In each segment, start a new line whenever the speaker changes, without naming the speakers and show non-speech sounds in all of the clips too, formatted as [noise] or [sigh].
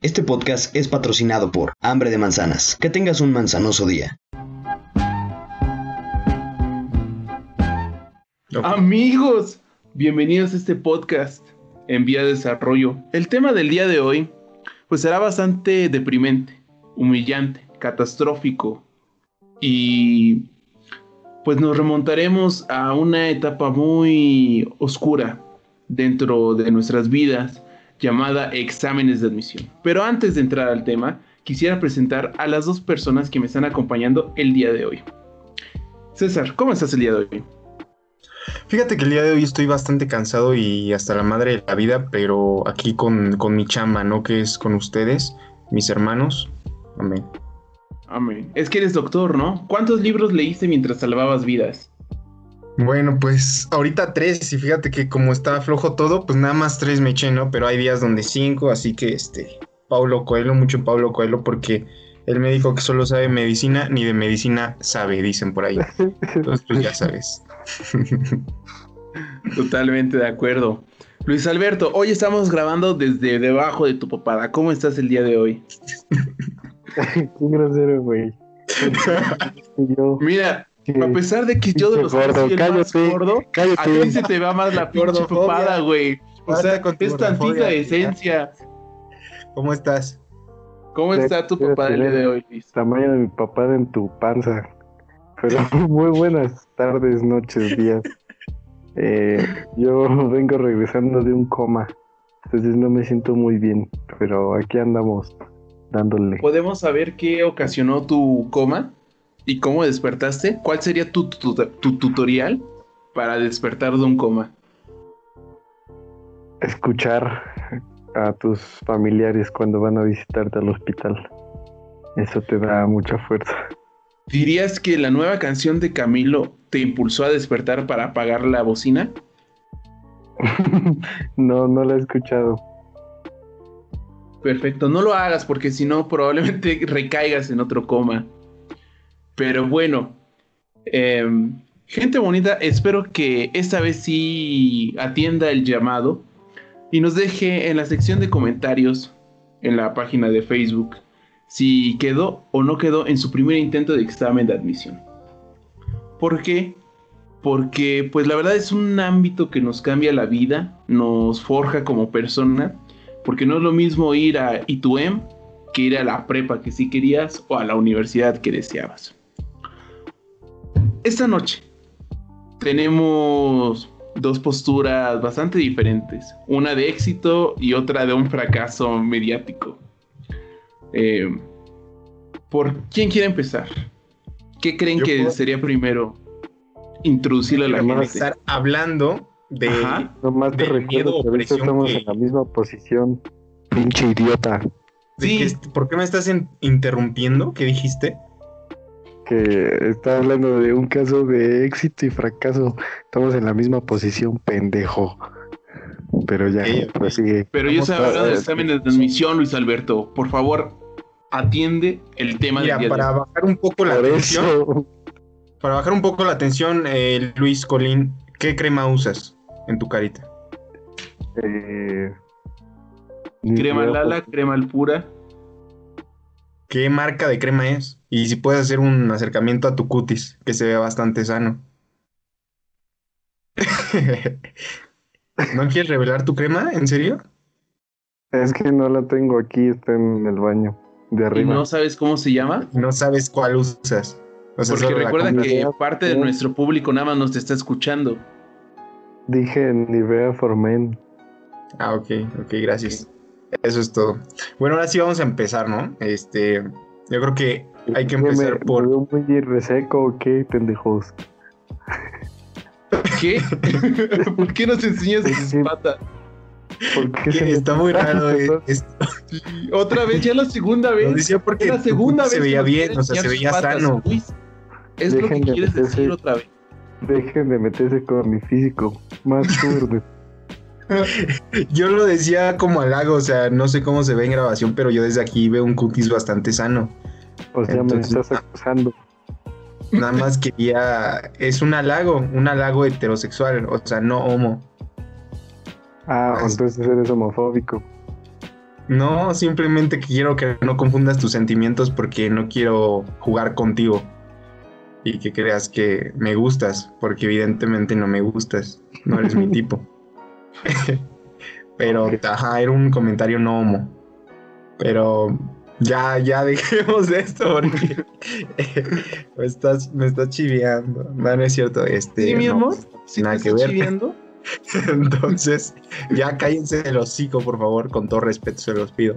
Este podcast es patrocinado por Hambre de Manzanas. Que tengas un manzanoso día.
Amigos, bienvenidos a este podcast en vía de desarrollo. El tema del día de hoy pues será bastante deprimente, humillante, catastrófico y pues nos remontaremos a una etapa muy oscura dentro de nuestras vidas llamada exámenes de admisión. Pero antes de entrar al tema, quisiera presentar a las dos personas que me están acompañando el día de hoy. César, ¿cómo estás el día de hoy?
Fíjate que el día de hoy estoy bastante cansado y hasta la madre de la vida, pero aquí con, con mi chamba, ¿no? Que es con ustedes, mis hermanos. Amén.
Amén. Es que eres doctor, ¿no? ¿Cuántos libros leíste mientras salvabas vidas?
Bueno, pues ahorita tres, y fíjate que como está flojo todo, pues nada más tres me eché, ¿no? Pero hay días donde cinco, así que este, Paulo Coelho, mucho Paulo Coelho, porque el médico que solo sabe medicina, ni de medicina sabe, dicen por ahí. [laughs] Entonces, pues ya sabes. [laughs]
Totalmente de acuerdo. Luis Alberto, hoy estamos grabando desde debajo de tu papada. ¿Cómo estás el día de hoy? [laughs]
Qué grosero, güey.
Mira, a pesar de que yo de los
gordo,
soy el más gordo,
cállate.
a ti se te va más la [laughs] pinche papada, güey. O sea,
con
es tantita esencia.
¿Cómo estás?
¿Cómo está tu papada el día de hoy, Luis?
Tamaño de mi papá en tu panza. Pero [laughs] muy buenas tardes, noches, días. Eh, yo vengo regresando de un coma. Entonces no me siento muy bien. Pero aquí andamos dándole.
¿Podemos saber qué ocasionó tu coma? ¿Y cómo despertaste? ¿Cuál sería tu, tu- tu tutorial para despertar de un coma?
Escuchar a tus familiares cuando van a visitarte al hospital. Eso te da mucha fuerza.
¿Dirías que la nueva canción de Camilo te impulsó a despertar para apagar la bocina? [laughs]
no, no la he escuchado.
Perfecto, no lo hagas porque si no probablemente [laughs] recaigas en otro coma. Pero bueno, em, gente bonita, espero que esta vez sí atienda el llamado y nos deje en la sección de comentarios en la página de Facebook si quedó o no quedó en su primer intento de examen de admisión. ¿Por qué? Porque pues la verdad es un ámbito que nos cambia la vida, nos forja como persona porque no es lo mismo ir a ITUEM que ir a la prepa que sí querías o a la universidad que deseabas. Esta noche tenemos dos posturas bastante diferentes, una de éxito y otra de un fracaso mediático. Eh, ¿Por quién quiere empezar? ¿Qué creen
Yo
que
puedo-
sería primero introducirle a la gente?
estar hablando de...
Nomás te
Del miedo
que ahorita
presión
estamos
que-
en la misma posición. Pinche idiota.
de
Sí.
¿Por qué me estás in- interrumpiendo? ¿Qué dijiste?
Que está hablando de un caso de éxito y fracaso. Estamos en la misma posición, pendejo. Pero ya,
Ok, ok.
prosigue.
Pero yo
Vamos
estoy
a-
hablando de exámenes de admisión, Luis Alberto. Por favor, atiende el tema
Mira,
del día de
para bajar un poco la tensión, para bajar un poco la tensión, eh, Luis Colín, ¿qué crema usas en tu carita?
Eh,
Crema Lala, crema al pura.
¿Qué marca de crema es? Y si puedes hacer un acercamiento a tu cutis, que se ve bastante sano. [laughs] ¿No quieres revelar tu crema? ¿En serio?
Es que no la tengo aquí, está en el baño. De
¿Y
arriba.
no sabes cómo se llama?
No sabes cuál usas. O sea,
Porque recuerda que parte de
Sí.
nuestro público nada más nos está escuchando.
Dije Nivea for Men.
Ah, ok, ok, gracias. Eso es todo. Bueno, ahora sí vamos a empezar, ¿no? Este, yo creo que hay que
¿Qué me-
empezar
me
por...
veo muy reseco o qué, pendejos?
¿Qué? [laughs] ¿Por qué nos enseñas
Sí,
tus
sí.
patas?
¿Por qué se me-
Está muy raro. eh, es-
Otra vez, ya la segunda
Lo
vez.
decía porque
la segunda vez.
se veía bien, o sea, se veía
patas.
sano.
Luis, es lo que
Dejen de
quieres
meterse-
decir otra vez.
Dejen de meterse con mi físico. Más [laughs] turno. [laughs]
Yo lo decía como halago, o sea, no sé cómo se ve en grabación, pero yo desde aquí veo un cutis bastante sano.
O sea,
Entonces-
me estás acusando.
Nada más quería... Es un halago, un halago heterosexual, o sea, no homo.
Ah, entonces eres homofóbico.
No, simplemente quiero que no confundas tus sentimientos porque no quiero jugar contigo. Y que creas que me gustas, porque evidentemente no me gustas. No eres mi [laughs] tipo. [laughs] Pero, ajá, era un comentario no homo. Pero ya, ya [laughs] dejemos de esto porque [laughs] me estás, me estás chiviando. No, no es cierto. Este,
¿Sí, mi
no,
amor? ¿Sí
nada
te
que ver.
chiviando?
Entonces, ya cállense el hocico, por favor, con todo respeto se los pido.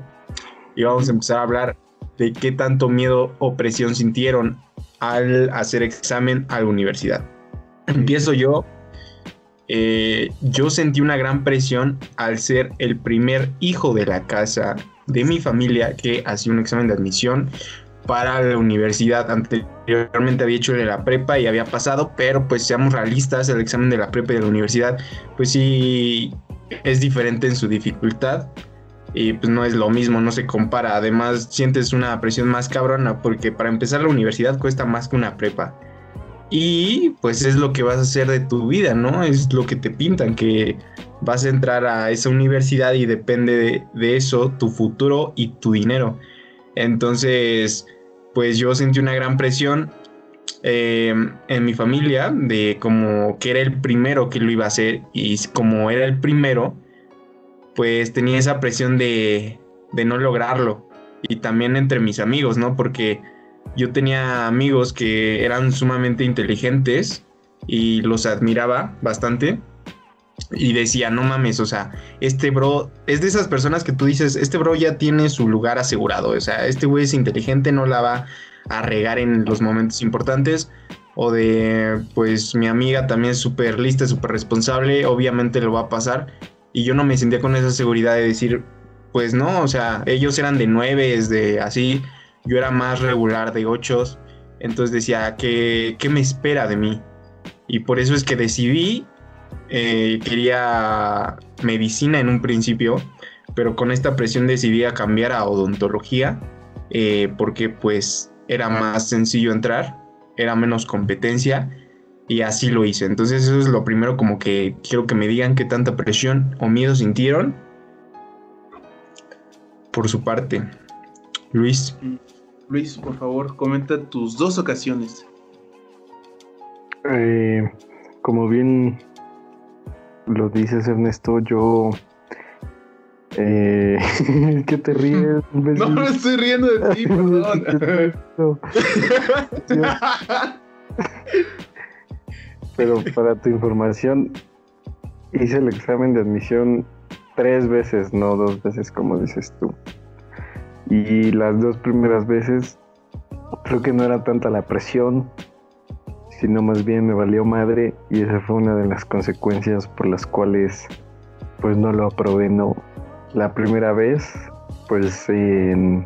Y vamos a empezar a hablar de qué tanto miedo o presión sintieron al hacer examen a la universidad. Empiezo yo. Eh, yo sentí una gran presión al ser el primer hijo de la casa de mi familia que hacía un examen de admisión para la universidad. Anteriormente había hecho la prepa y había pasado, pero pues seamos realistas, el examen de la prepa y de la universidad, pues sí es diferente en su dificultad y pues no es lo mismo, no se compara. Además sientes una presión más cabrona porque para empezar la universidad cuesta más que una prepa. Y pues es lo que vas a hacer de tu vida, ¿no? Es lo que te pintan, que vas a entrar a esa universidad y depende de, eso tu futuro y tu dinero. Entonces, pues yo sentí una gran presión eh, en mi familia de como que era el primero que lo iba a hacer y como era el primero, pues tenía esa presión de, de no lograrlo. Y también entre mis amigos, ¿no? Porque yo tenía amigos que eran sumamente inteligentes y los admiraba bastante. Y decía, no mames, o sea, este bro es de esas personas que tú dices, este bro ya tiene su lugar asegurado. O sea, este güey es inteligente, no la va a regar en los momentos importantes. O de, pues mi amiga también es súper lista, súper responsable, obviamente lo va a pasar. Y yo no me sentía con esa seguridad de decir, pues no, o sea, ellos eran de nueve, de así, yo era más regular de ochos. Entonces decía, ¿qué, qué me espera de mí? Y por eso es que decidí eh, quería medicina en un principio, pero con esta presión decidí a cambiar a odontología eh, porque pues era más sencillo entrar, era menos competencia y así lo hice. Entonces eso es lo primero como que quiero que me digan qué tanta presión o miedo sintieron por su parte. Luis.
Luis, por favor, comenta tus dos ocasiones.
Eh, como bien lo dices, Ernesto, yo. Eh, [laughs] ¿Qué te ríes? [laughs]
No me estoy riendo de ti, [laughs] perdón.
No. Pero para tu información, hice el examen de admisión tres veces, no dos veces, como dices tú. Y las dos primeras veces, creo que no era tanta la presión, sino más bien me valió madre y esa fue una de las consecuencias por las cuales pues no lo aprobé no la primera vez pues en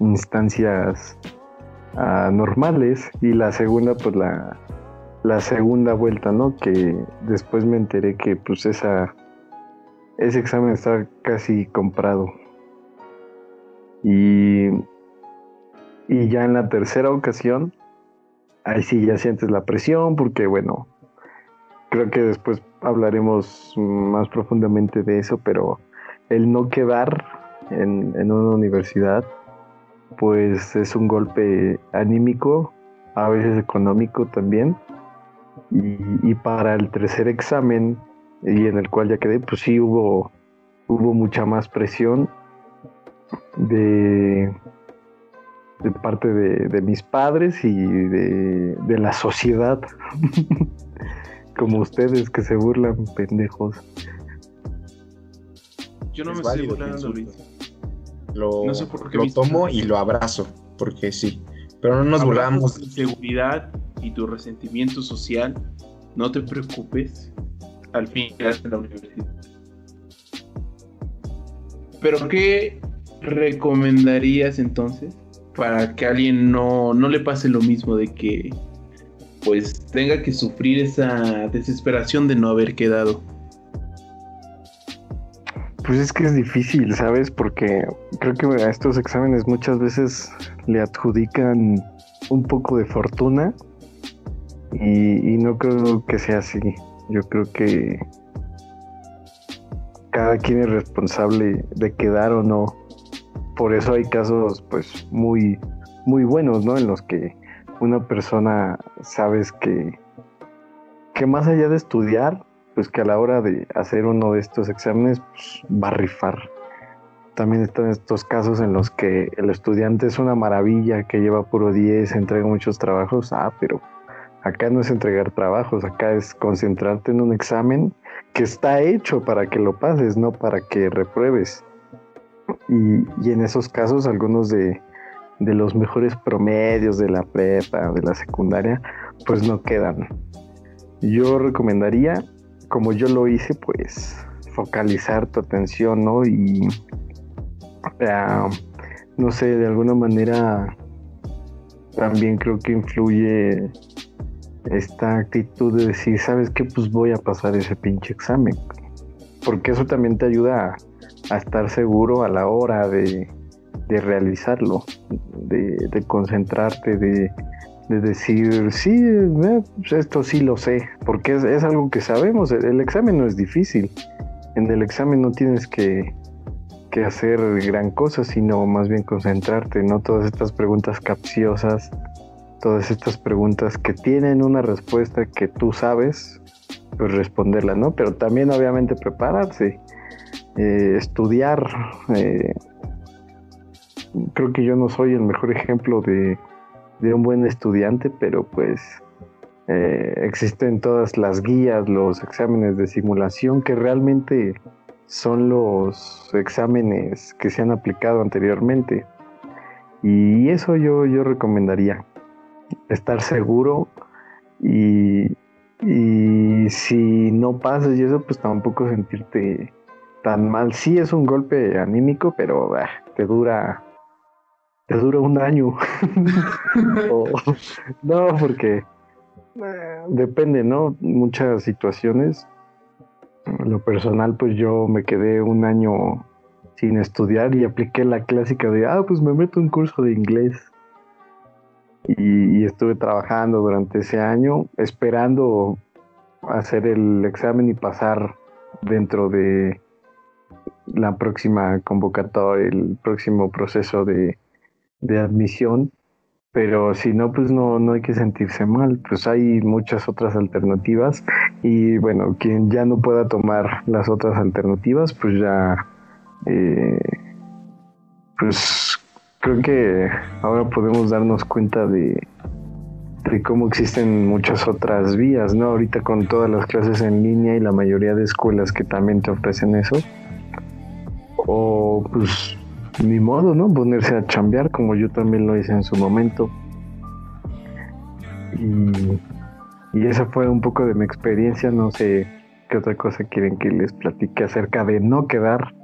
instancias uh, normales y la segunda pues la, la segunda vuelta no que después me enteré que pues esa ese examen estaba casi comprado y y ya en la tercera ocasión ahí sí ya sientes la presión porque bueno, creo que después hablaremos más profundamente de eso, pero el no quedar en, en una universidad pues es un golpe anímico, a veces económico también. Y, y, para el tercer examen, y en el cual ya quedé, pues sí hubo, hubo mucha más presión de, de parte de, de, mis padres y de, de la sociedad. [laughs] Como ustedes que se burlan, pendejos.
Yo no es me estoy burlando, Luis.
Lo, no sé por qué lo tomo y lo abrazo, porque sí. Pero no nos burlamos.
Tu seguridad y tu resentimiento social, no te preocupes. Al fin quedaste en la universidad. Pero ¿qué recomendarías entonces para que alguien no, no le pase lo mismo de que pues tenga que sufrir esa desesperación de no haber quedado.
Pues es que es difícil, ¿sabes? Porque creo que a estos exámenes muchas veces le adjudican un poco de fortuna y no creo que sea así. Yo creo que cada quien es responsable de quedar o no por eso hay casos pues muy, muy buenos, ¿no? En los que una persona sabes que, que más allá de estudiar, pues que a la hora de hacer uno de estos exámenes pues, va a rifar. También están estos casos en los que el estudiante es una maravilla, que lleva puro 10, entrega muchos trabajos, ah, pero acá no es entregar trabajos, acá es concentrarte en un examen que está hecho para que lo pases, no para que repruebes. Y, en esos casos algunos de, de los mejores promedios de la prepa, de la secundaria, pues no quedan. Yo recomendaría como yo lo hice, pues focalizar tu atención, ¿no? Y, no sé, de alguna manera también creo que influye esta actitud de decir, ¿sabes qué? Pues voy a pasar ese pinche examen. Porque eso también te ayuda a, estar seguro a la hora de, realizarlo, de concentrarte, de, de decir, sí, eh, pues esto sí lo sé, porque es, algo que sabemos, el, examen no es difícil, en el examen no tienes que, que, hacer gran cosa, sino más bien concentrarte, ¿no? Todas estas preguntas capciosas, todas estas preguntas que tienen una respuesta que tú sabes, pues responderla, ¿no? Pero también obviamente prepararse, eh, estudiar. Eh, creo que yo no soy el mejor ejemplo de de un buen estudiante, pero pues eh, existen todas las guías, los exámenes de simulación que realmente son los exámenes que se han aplicado anteriormente. Y eso yo, yo recomendaría, estar seguro y, y si no pasas y eso, pues tampoco sentirte tan mal. Sí es un golpe anímico, pero ah, te dura te dura un año. [laughs] no, porque eh, depende, ¿no? Muchas situaciones. lo personal, pues yo me quedé un año sin estudiar y apliqué la clásica de, ah, pues me meto un curso de inglés. Y, y estuve trabajando durante ese año, esperando hacer el examen y pasar dentro de la próxima convocatoria, el próximo proceso de, de admisión, pero si no, pues no, no hay que sentirse mal, pues hay muchas otras alternativas. Y bueno, quien ya no pueda tomar las otras alternativas, pues ya, eh, pues creo que ahora podemos darnos cuenta de, de cómo existen muchas otras vías, ¿no? Ahorita con todas las clases en línea y la mayoría de escuelas que también te ofrecen eso, o pues ni modo, ¿no? Ponerse a chambear como yo también lo hice en su momento. Y, esa fue un poco de mi experiencia, no sé qué otra cosa quieren que les platique acerca de no quedar.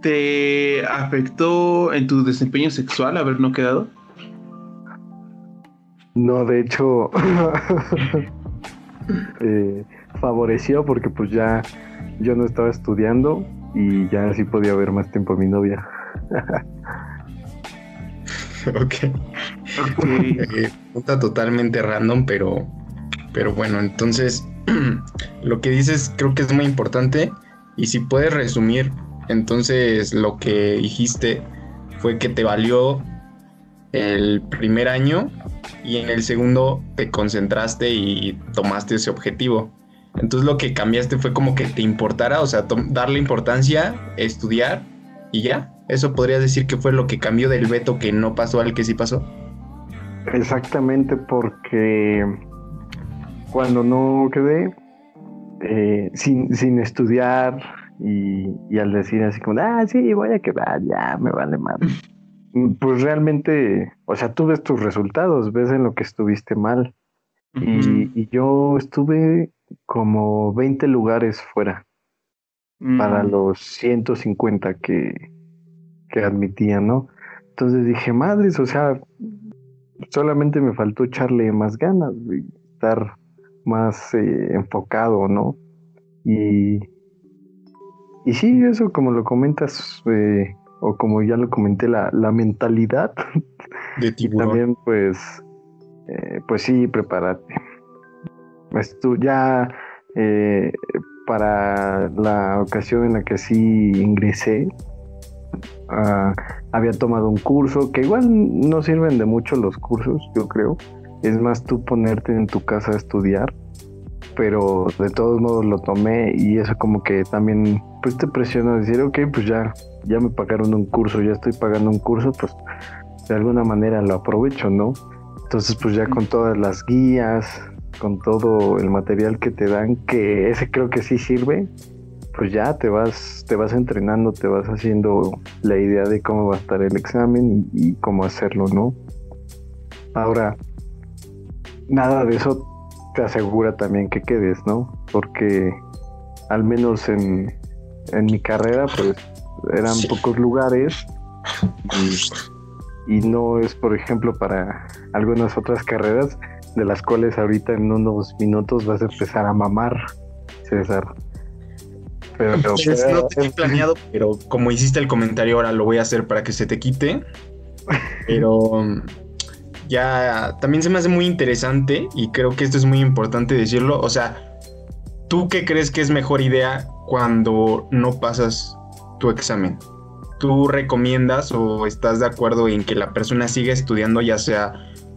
¿Te afectó en tu desempeño sexual haber no quedado?
No, de hecho, [laughs] eh, favoreció porque pues ya yo no estaba estudiando y ya así podía ver más tiempo a mi novia. [laughs]
ok. Eh, totalmente random, pero, pero bueno, entonces [clears throat] lo que dices creo que es muy importante y si puedes resumir, entonces lo que dijiste fue que te valió el primer año y en el segundo te concentraste y tomaste ese objetivo. Entonces lo que cambiaste fue como que te importara, o sea, darle importancia, estudiar y ya. Eso podrías decir que fue lo que cambió del veto que no pasó al que sí pasó.
Exactamente, porque cuando no quedé eh, sin, sin, estudiar y, al decir así como, ah, sí, voy a quedar, ya, me vale mal. [laughs] Pues realmente, o sea, tú ves tus resultados, ves en lo que estuviste mal. y, yo estuve como 20 lugares fuera para mm. los 150 que, que admitían, ¿no? Entonces dije, madres, o sea, solamente me faltó echarle más ganas, estar más eh, enfocado, ¿no? Y, y sí, eso como lo comentas, eh, o como ya lo comenté, la, la mentalidad.
De [laughs] tiburón.
también, pues, eh, pues sí, prepárate. Pues tú ya eh, para la ocasión en la que sí ingresé, ah, había tomado un curso, que igual no sirven de mucho los cursos, yo creo. Es más tú ponerte en tu casa a estudiar, pero de todos modos lo tomé y eso como que también pues te presiona a decir, ok, pues ya, ya me pagaron un curso, ya estoy pagando un curso, pues de alguna manera lo aprovecho, ¿no? Entonces pues ya con todas las guías, con todo el material que te dan, que ese creo que sí sirve, pues ya te vas, te vas entrenando, te vas haciendo la idea de cómo va a estar el examen y, cómo hacerlo, ¿no? Ahora, nada de eso te asegura también que quedes, ¿no? Porque al menos en, mi carrera, pues eran pocos lugares y, y, no es, por ejemplo, para algunas otras carreras de las cuales ahorita en unos minutos vas a empezar a mamar, César.
Pero, pues no tenía planeado, [laughs] pero como hiciste el comentario, ahora lo voy a hacer para que se te quite. Pero ya también se me hace muy interesante y creo que esto es muy importante decirlo. O sea, ¿tú qué crees que es mejor idea cuando no pasas tu examen? ¿Tú recomiendas o estás de acuerdo en que la persona siga estudiando ya sea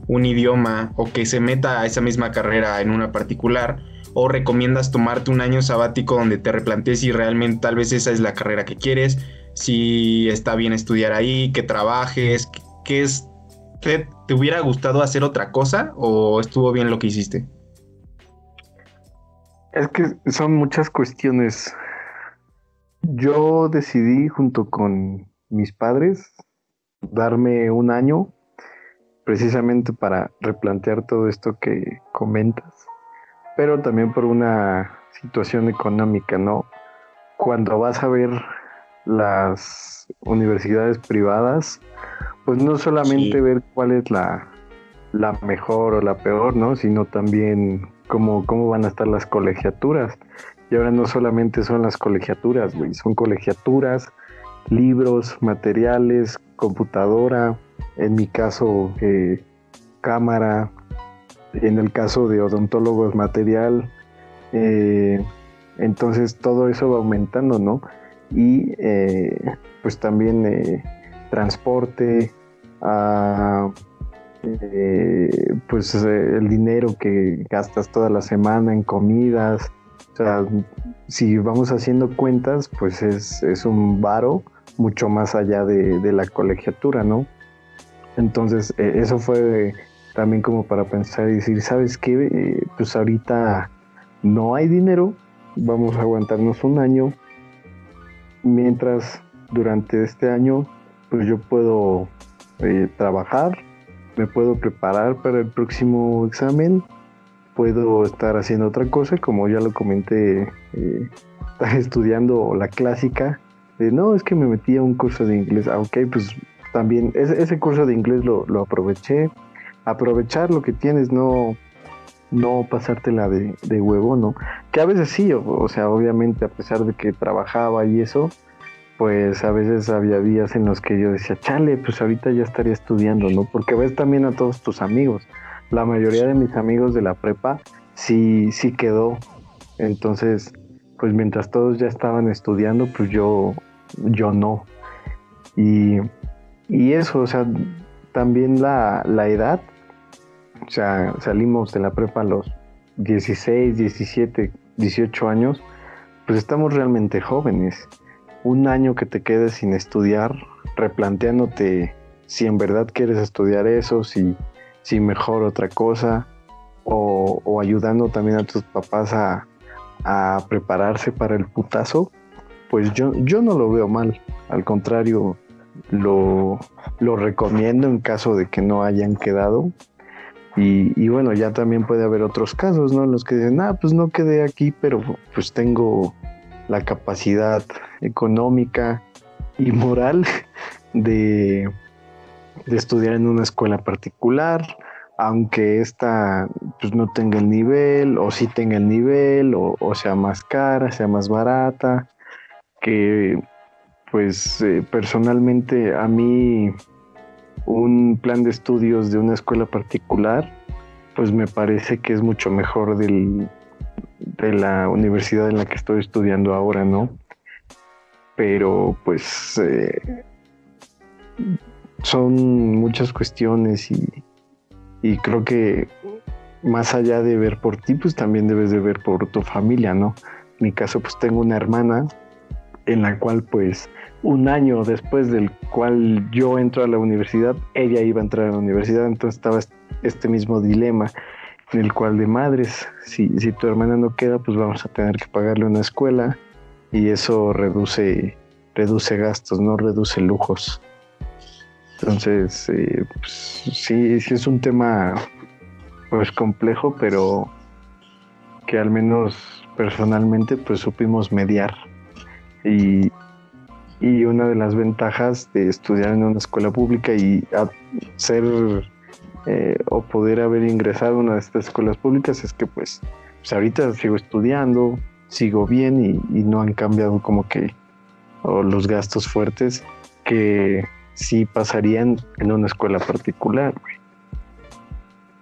un idioma o que se meta a esa misma carrera en una particular? o recomiendas tomarte un año sabático donde te replantees si realmente tal vez esa es la carrera que quieres, si está bien estudiar ahí, que trabajes, que es ¿te, ¿te hubiera gustado hacer otra cosa o estuvo bien lo que hiciste?
Es que son muchas cuestiones. Yo decidí junto con mis padres darme un año precisamente para replantear todo esto que comentas pero también por una situación económica, ¿no? Cuando vas a ver las universidades privadas, pues no solamente ver cuál es la, la mejor o la peor, ¿no? Sino también cómo, cómo van a estar las colegiaturas. Y ahora no solamente son las colegiaturas, güey, son colegiaturas, libros, materiales, computadora, en mi caso, eh, cámara, en el caso de odontólogos material, eh, entonces todo eso va aumentando, ¿no? Y eh, pues también eh, transporte, ah, pues el dinero que gastas toda la semana en comidas, o sea, si vamos haciendo cuentas, pues es, un varo mucho más allá de, de la colegiatura, ¿no? Entonces, eso fue también como para pensar y decir, ¿sabes qué? Eh, pues ahorita no hay dinero, vamos a aguantarnos un año, mientras durante este año pues yo puedo eh, trabajar, me puedo preparar para el próximo examen, puedo estar haciendo otra cosa, como ya lo comenté, eh, [laughs] estudiando la clásica, de no, es que me metí a un curso de inglés, ah, ok, pues también ese, curso de inglés lo, lo aproveché, aprovechar lo que tienes, no, no pasártela de, de huevo, ¿no? Que a veces sí, o, sea, obviamente a pesar de que trabajaba y eso, pues a veces había días en los que yo decía, chale, pues ahorita ya estaría estudiando, ¿no? Porque ves también a todos tus amigos. La mayoría de mis amigos de la prepa sí, sí quedó. Entonces, pues mientras todos ya estaban estudiando, pues yo, yo no. Y, y eso, o sea, también la, la edad o sea, salimos de la prepa a los 16, 17, 18 años, pues estamos realmente jóvenes. Un año que te quedes sin estudiar, replanteándote si en verdad quieres estudiar eso, si, si mejor otra cosa, o, ayudando también a tus papás a, a, prepararse para el putazo, pues yo, yo no lo veo mal. Al contrario, lo, lo recomiendo en caso de que no hayan quedado y, bueno, ya también puede haber otros casos, ¿no? En los que dicen, ah, pues no quedé aquí, pero pues tengo la capacidad económica y moral [laughs] de, de estudiar en una escuela particular, aunque esta pues no tenga el nivel, o sí tenga el nivel, o, sea más cara, sea más barata, que pues eh, personalmente a mí un plan de estudios de una escuela particular, pues me parece que es mucho mejor del, de la universidad en la que estoy estudiando ahora, ¿no? Pero pues eh, son muchas cuestiones y, y creo que más allá de ver por ti, pues también debes de ver por tu familia, ¿no? En mi caso, pues tengo una hermana en la cual pues un año después del cual yo entro a la universidad, ella iba a entrar a la universidad, entonces estaba este mismo dilema en el cual de madres, si, si tu hermana no queda, pues vamos a tener que pagarle una escuela y eso reduce, reduce gastos, no reduce lujos. Entonces, eh, pues, sí, sí es un tema pues complejo, pero que al menos personalmente pues supimos mediar. Y, y una de las ventajas de estudiar en una escuela pública y ser eh, o poder haber ingresado a una de estas escuelas públicas es que pues, pues ahorita sigo estudiando, sigo bien y, no han cambiado como que los gastos fuertes que sí pasarían en una escuela particular.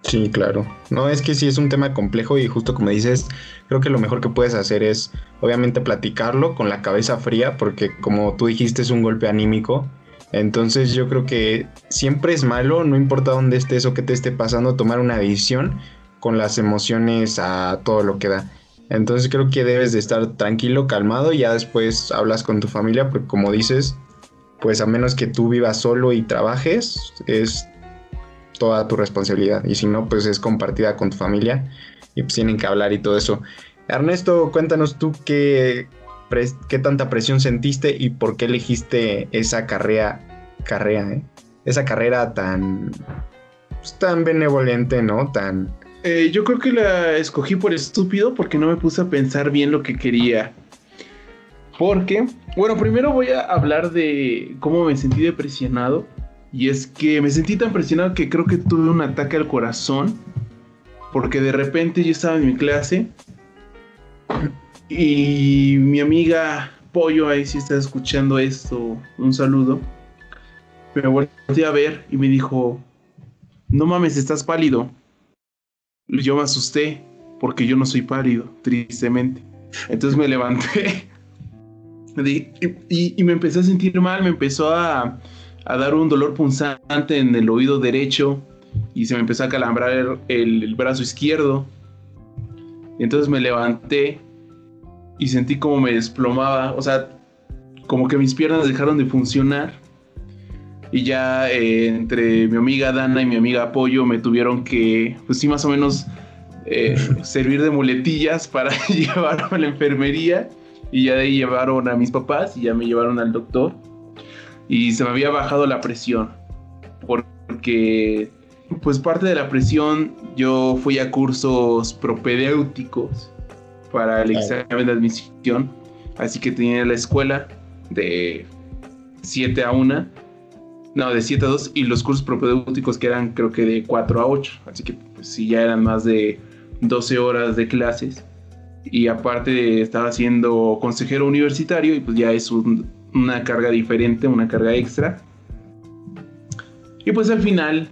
Sí, claro. No, es que sí es un tema complejo y justo como dices, creo que lo mejor que puedes hacer es obviamente platicarlo con la cabeza fría porque como tú dijiste es un golpe anímico. Entonces yo creo que siempre es malo, no importa dónde estés o qué te esté pasando, tomar una decisión con las emociones a todo lo que da. Entonces creo que debes de estar tranquilo, calmado y ya después hablas con tu familia porque como dices, pues a menos que tú vivas solo y trabajes, es toda tu responsabilidad. Y si no, pues es compartida con tu familia y pues tienen que hablar y todo eso. Ernesto, cuéntanos tú qué, qué tanta presión sentiste y por qué elegiste esa carrera, carrera, ¿eh? esa carrera tan, pues, tan benevolente, ¿no? Tan...
Eh, yo creo que la escogí por estúpido porque no me puse a pensar bien lo que quería. Porque, bueno, primero voy a hablar de cómo me sentí depresionado y es que me sentí tan presionado que creo que tuve un ataque al corazón. Porque de repente yo estaba en mi clase. Y mi amiga Pollo, ahí si está escuchando esto, un saludo. Me volteé a ver y me dijo, no mames, estás pálido. Yo me asusté porque yo no soy pálido, tristemente. Entonces me levanté [laughs] y, me empecé a sentir mal, me empezó a, a dar un dolor punzante en el oído derecho y se me empezó a calambrar el, brazo izquierdo. Y entonces me levanté y sentí como me desplomaba, o sea, como que mis piernas dejaron de funcionar. Y ya eh, entre mi amiga Dana y mi amiga Apoyo me tuvieron que, pues sí, más o menos eh, [laughs] servir de muletillas para [laughs] llevarme a la enfermería. Y ya de ahí llevaron a mis papás y ya me llevaron al doctor y se me había bajado la presión. Porque, pues parte de la presión, yo fui a cursos propedéuticos para el examen de admisión. Así que tenía la escuela de 7 a 1. No, de 7 a 2. Y los cursos propedéuticos que eran creo que de 4 a 8. Así que pues sí, ya eran más de 12 horas de clases. Y aparte estaba siendo consejero universitario y pues ya es un una carga diferente, una carga extra. Y pues al final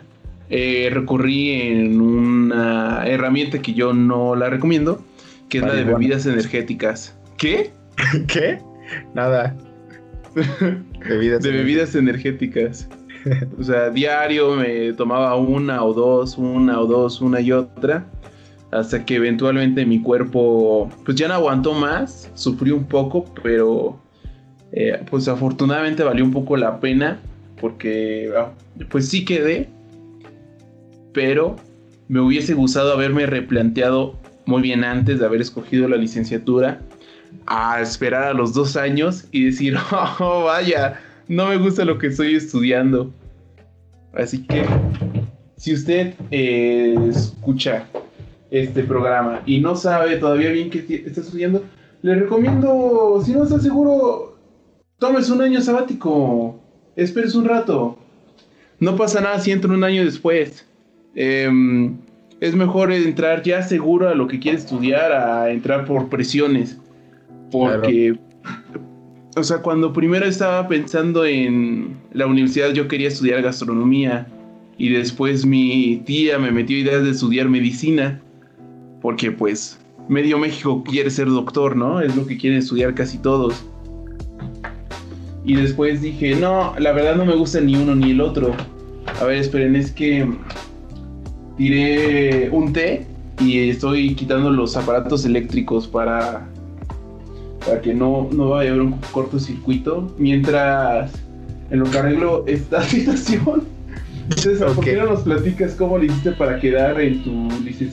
eh, recurrí en una herramienta que yo no la recomiendo, que es la de bebidas energéticas. ¿Qué? [laughs]
¿Qué? Nada. [laughs]
bebidas de bebidas energéticas. [laughs] O sea, diario me tomaba una o dos, una o dos, una y otra. Hasta que eventualmente mi cuerpo, pues ya no aguantó más, sufrió un poco, pero eh, pues afortunadamente valió un poco la pena porque ah, pues sí quedé, pero me hubiese gustado haberme replanteado muy bien antes de haber escogido la licenciatura a esperar a los dos años y decir, [laughs] oh, vaya, no me gusta lo que estoy estudiando. Así que, si usted eh, escucha este programa y no sabe todavía bien qué está estudiando, le recomiendo, si no está seguro, tomes un año sabático, esperes un rato. No pasa nada si entra un año después. Em, es mejor entrar ya seguro a lo que quiere estudiar a entrar por presiones. Porque, [laughs] o sea, cuando primero estaba pensando en la universidad, yo quería estudiar gastronomía. Y después mi tía me metió ideas de estudiar medicina. Porque, pues, medio México quiere ser doctor, ¿no? Es lo que quieren estudiar casi todos. Y después dije, no, la verdad no me gusta ni uno ni el otro. A ver, esperen, es que tiré un té y estoy quitando los aparatos eléctricos para, para que no, no vaya a haber un cortocircuito. Mientras en lo que arreglo esta [laughs] situación. Entonces, ¿por qué no nos platicas cómo le hiciste para quedar en tu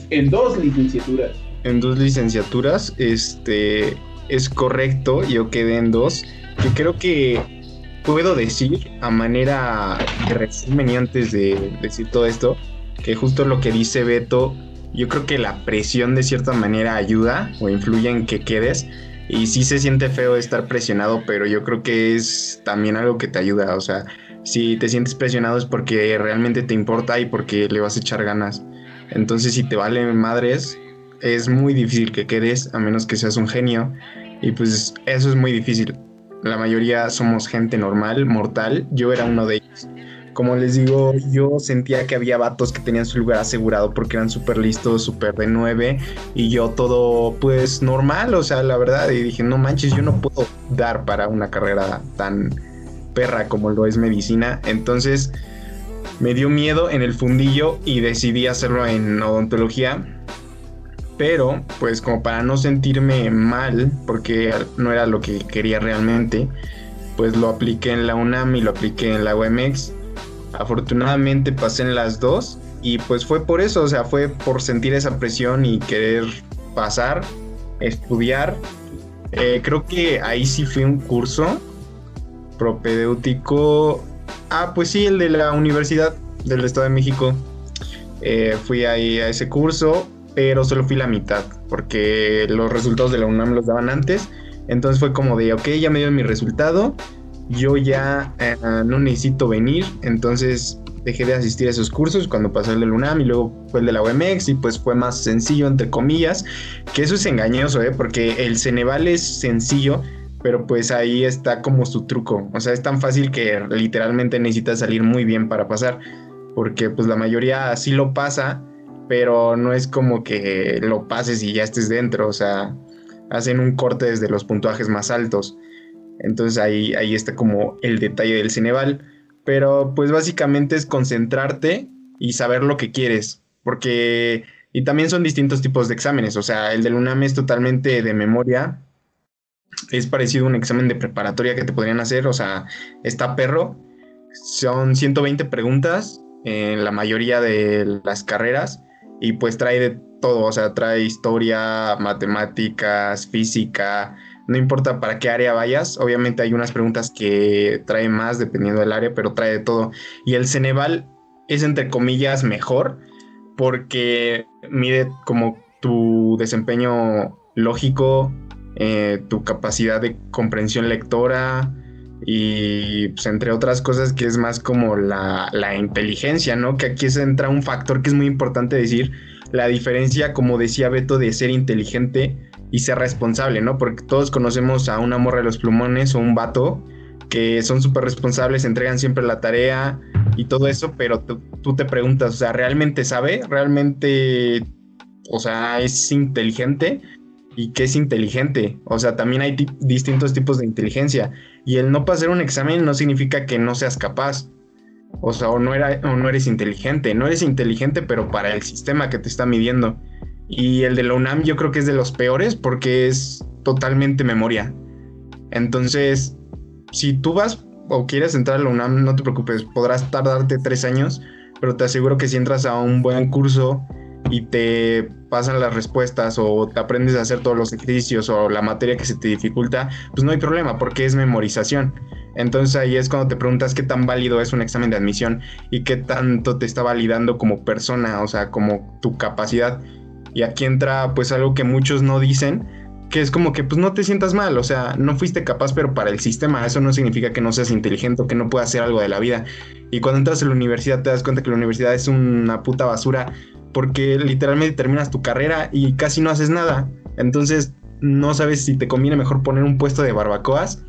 en dos licenciaturas?
En dos licenciaturas, este es correcto, yo quedé en dos. Que creo que puedo decir a manera de resumen y antes de decir todo esto, que justo lo que dice Beto, yo creo que la presión de cierta manera ayuda o influye en que quedes. Y sí se siente feo estar presionado, pero yo creo que es también algo que te ayuda. O sea, si te sientes presionado es porque realmente te importa y porque le vas a echar ganas. Entonces, si te valen madres, es muy difícil que quedes, a menos que seas un genio. Y pues eso es muy difícil. La mayoría somos gente normal, mortal. Yo era uno de ellos. Como les digo, yo sentía que había vatos que tenían su lugar asegurado porque eran súper listos, súper de nueve, y yo todo pues normal, o sea, la verdad, y dije, no manches, yo no puedo dar para una carrera tan perra como lo es medicina, entonces me dio miedo en el fundillo y decidí hacerlo en odontología, pero pues como para no sentirme mal, porque no era lo que quería realmente, pues lo apliqué en la UNAM y lo apliqué en la UMX Afortunadamente pasé en las dos y pues fue por eso, o sea, fue por sentir esa presión y querer pasar, estudiar. Eh, creo que ahí sí fue un curso propedéutico. Ah, pues sí, el de la Universidad del Estado de México. Eh, fui ahí a ese curso, pero solo fui la mitad, porque los resultados de la UNAM los daban antes. Entonces fue como de, ok, ya me dio mi resultado, yo ya eh, no necesito venir, entonces dejé de asistir a esos cursos cuando pasé el del UNAM y luego fue el de la UMX y pues fue más sencillo, entre comillas, que eso es engañoso, ¿eh? porque el Ceneval es sencillo, pero pues ahí está como su truco, o sea, es tan fácil que literalmente necesitas salir muy bien para pasar, porque pues la mayoría sí lo pasa, pero no es como que lo pases y ya estés dentro, o sea, hacen un corte desde los puntuajes más altos. Entonces ahí, ahí está como el detalle del Cineval. Pero pues básicamente es concentrarte y saber lo que quieres. Porque... Y también son distintos tipos de exámenes. O sea, el del UNAM es totalmente de memoria. Es parecido a un examen de preparatoria que te podrían hacer. O sea, está perro. Son 120 preguntas en la mayoría de las carreras. Y pues trae de todo. O sea, trae historia, matemáticas, física, no importa para qué área vayas, obviamente hay unas preguntas que trae más dependiendo del área, pero trae de todo. Y el Ceneval es entre comillas mejor porque mide como tu desempeño lógico, eh, tu capacidad de comprensión lectora y pues, entre otras cosas que es más como la, la inteligencia, ¿no? Que aquí se entra un factor que es muy importante decir, la diferencia, como decía Beto, de ser inteligente y ser responsable, ¿no? Porque todos conocemos a una morra de los plumones o un vato que son súper responsables, entregan siempre la tarea y todo eso, pero tú te preguntas, o sea, ¿realmente sabe? ¿Realmente, o sea, es inteligente? ¿Y qué es inteligente? O sea, también hay distintos tipos de inteligencia. Y el no pasar un examen no significa que no seas capaz. O sea, o no, era, o no eres inteligente. No eres inteligente, pero para el sistema que te está midiendo. Y el de la UNAM yo creo que es de los peores porque es totalmente memoria. Entonces, si tú vas o quieres entrar a la UNAM, no te preocupes, podrás tardarte tres años, pero te aseguro que si entras a un buen curso y te pasan las respuestas o te aprendes a hacer todos los ejercicios o la materia que se te dificulta, pues no hay problema porque es memorización. Entonces ahí es cuando te preguntas qué tan válido es un examen de admisión y qué tanto te está validando como persona, o sea, como tu capacidad. Y aquí entra pues algo que muchos no dicen, que es como que pues no te sientas mal, o sea, no fuiste capaz, pero para el sistema eso no significa que no seas inteligente o que no puedas hacer algo de la vida. Y cuando entras a la universidad te das cuenta que la universidad es una puta basura porque literalmente terminas tu carrera y casi no haces nada. Entonces no sabes si te conviene mejor poner un puesto de barbacoas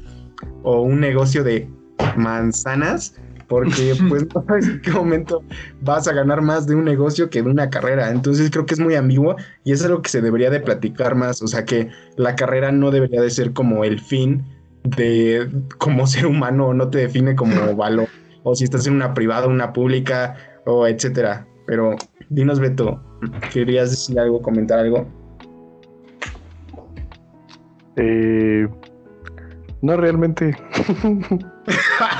o un negocio de manzanas porque [laughs] pues no sabes en qué momento vas a ganar más de un negocio que de una carrera. Entonces creo que es muy ambiguo y es algo que se debería de platicar más, o sea que la carrera no debería de ser como el fin de como [laughs] ser humano, no te define como [laughs] valor, o si estás en una privada, una pública, o etcétera. Pero dinos, Beto, ¿querías decir algo, comentar algo?
Eh, no realmente. [laughs]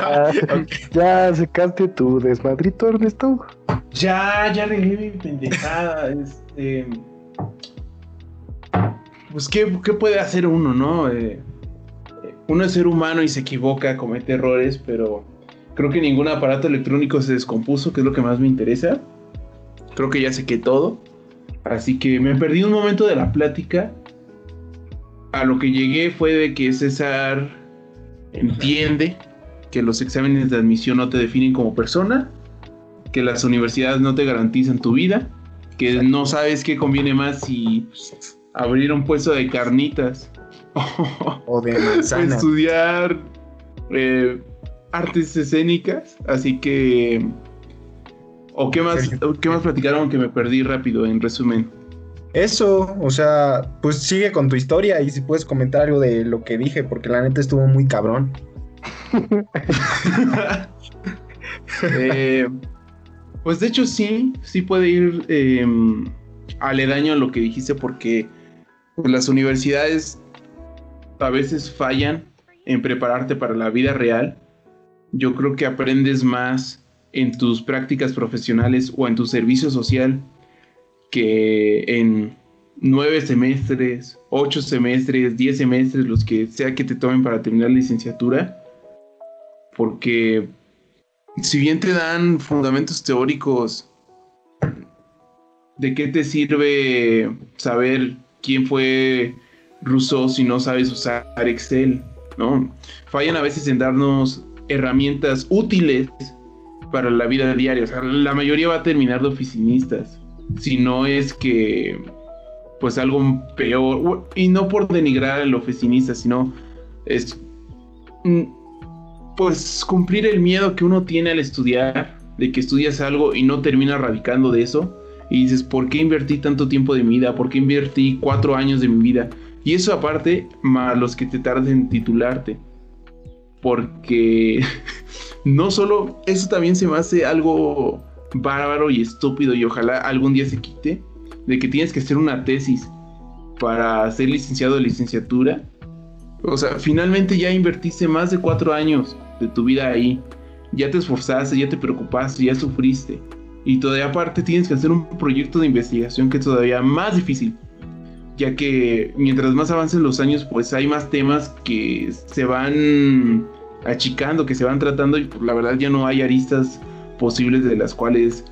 ya, ya secaste tu desmadrito, Ernesto.
Ya, ya arreglé mi pendejada. [laughs] Este. Pues, ¿qué, qué puede hacer uno, no? Eh, uno es ser humano y se equivoca, comete errores, pero creo que ningún aparato electrónico se descompuso, que es lo que más me interesa. Creo que ya sé que todo. Así que me perdí un momento de la plática. A lo que llegué fue de que César entiende que los exámenes de admisión no te definen como persona, que las universidades no te garantizan tu vida, que no sabes qué conviene más si abrir un puesto de carnitas [laughs]
o de manzana.
estudiar eh, artes escénicas, así que o qué más qué más platicaron que me perdí rápido en resumen.
Eso, o sea, pues sigue con tu historia y si puedes comentar algo de lo que dije, porque la neta estuvo muy cabrón.
Eh, pues de hecho sí, sí puede ir eh, aledaño a lo que dijiste porque las universidades a veces fallan en prepararte para la vida real. Yo creo que aprendes más en tus prácticas profesionales o en tu servicio social que en nueve semestres, ocho semestres, diez semestres, los que sea que te tomen para terminar la licenciatura. Porque si bien te dan fundamentos teóricos, ¿de qué te sirve saber quién fue Rousseau si no sabes usar Excel? ¿no? Fallan a veces en darnos herramientas útiles para la vida diaria. O sea, la mayoría va a terminar de oficinistas. Si no es que, pues algo peor. Y no por denigrar al oficinista, sino es, mm, pues cumplir el miedo que uno tiene al estudiar, de que estudias algo y no termina radicando de eso. Y dices, ¿por qué invertí tanto tiempo de mi vida? ¿Por qué invertí cuatro años de mi vida? Y eso aparte, más los que te tarden en titularte. Porque [laughs] no solo, eso también se me hace algo bárbaro y estúpido y ojalá algún día se quite, de que tienes que hacer una tesis para ser licenciado de licenciatura. O sea, finalmente ya invertiste más de cuatro años de tu vida ahí. Ya te esforzaste, ya te preocupaste, ya sufriste. Y todavía aparte tienes que hacer un proyecto de investigación que es todavía más difícil ya que mientras más avancen los años, pues hay más temas que se van achicando, que se van tratando y pues, la verdad ya no hay aristas posibles de las cuales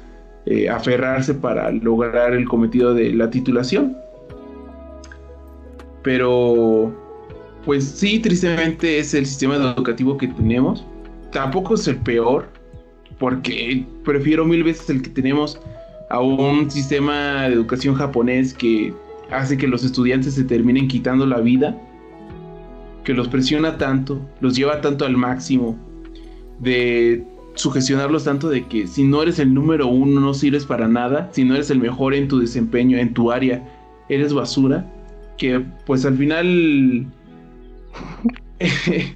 eh, aferrarse para lograr el cometido de la titulación. Pero, pues sí, tristemente es el sistema educativo que tenemos. Tampoco es el peor, porque prefiero mil veces el que tenemos a un sistema de educación japonés que hace que los estudiantes se terminen quitando la vida, que los presiona tanto, los lleva tanto al máximo, de sugestionarlos tanto de que si no eres el número uno no sirves para nada, si no eres el mejor en tu desempeño, en tu área, eres basura, que pues al final [laughs]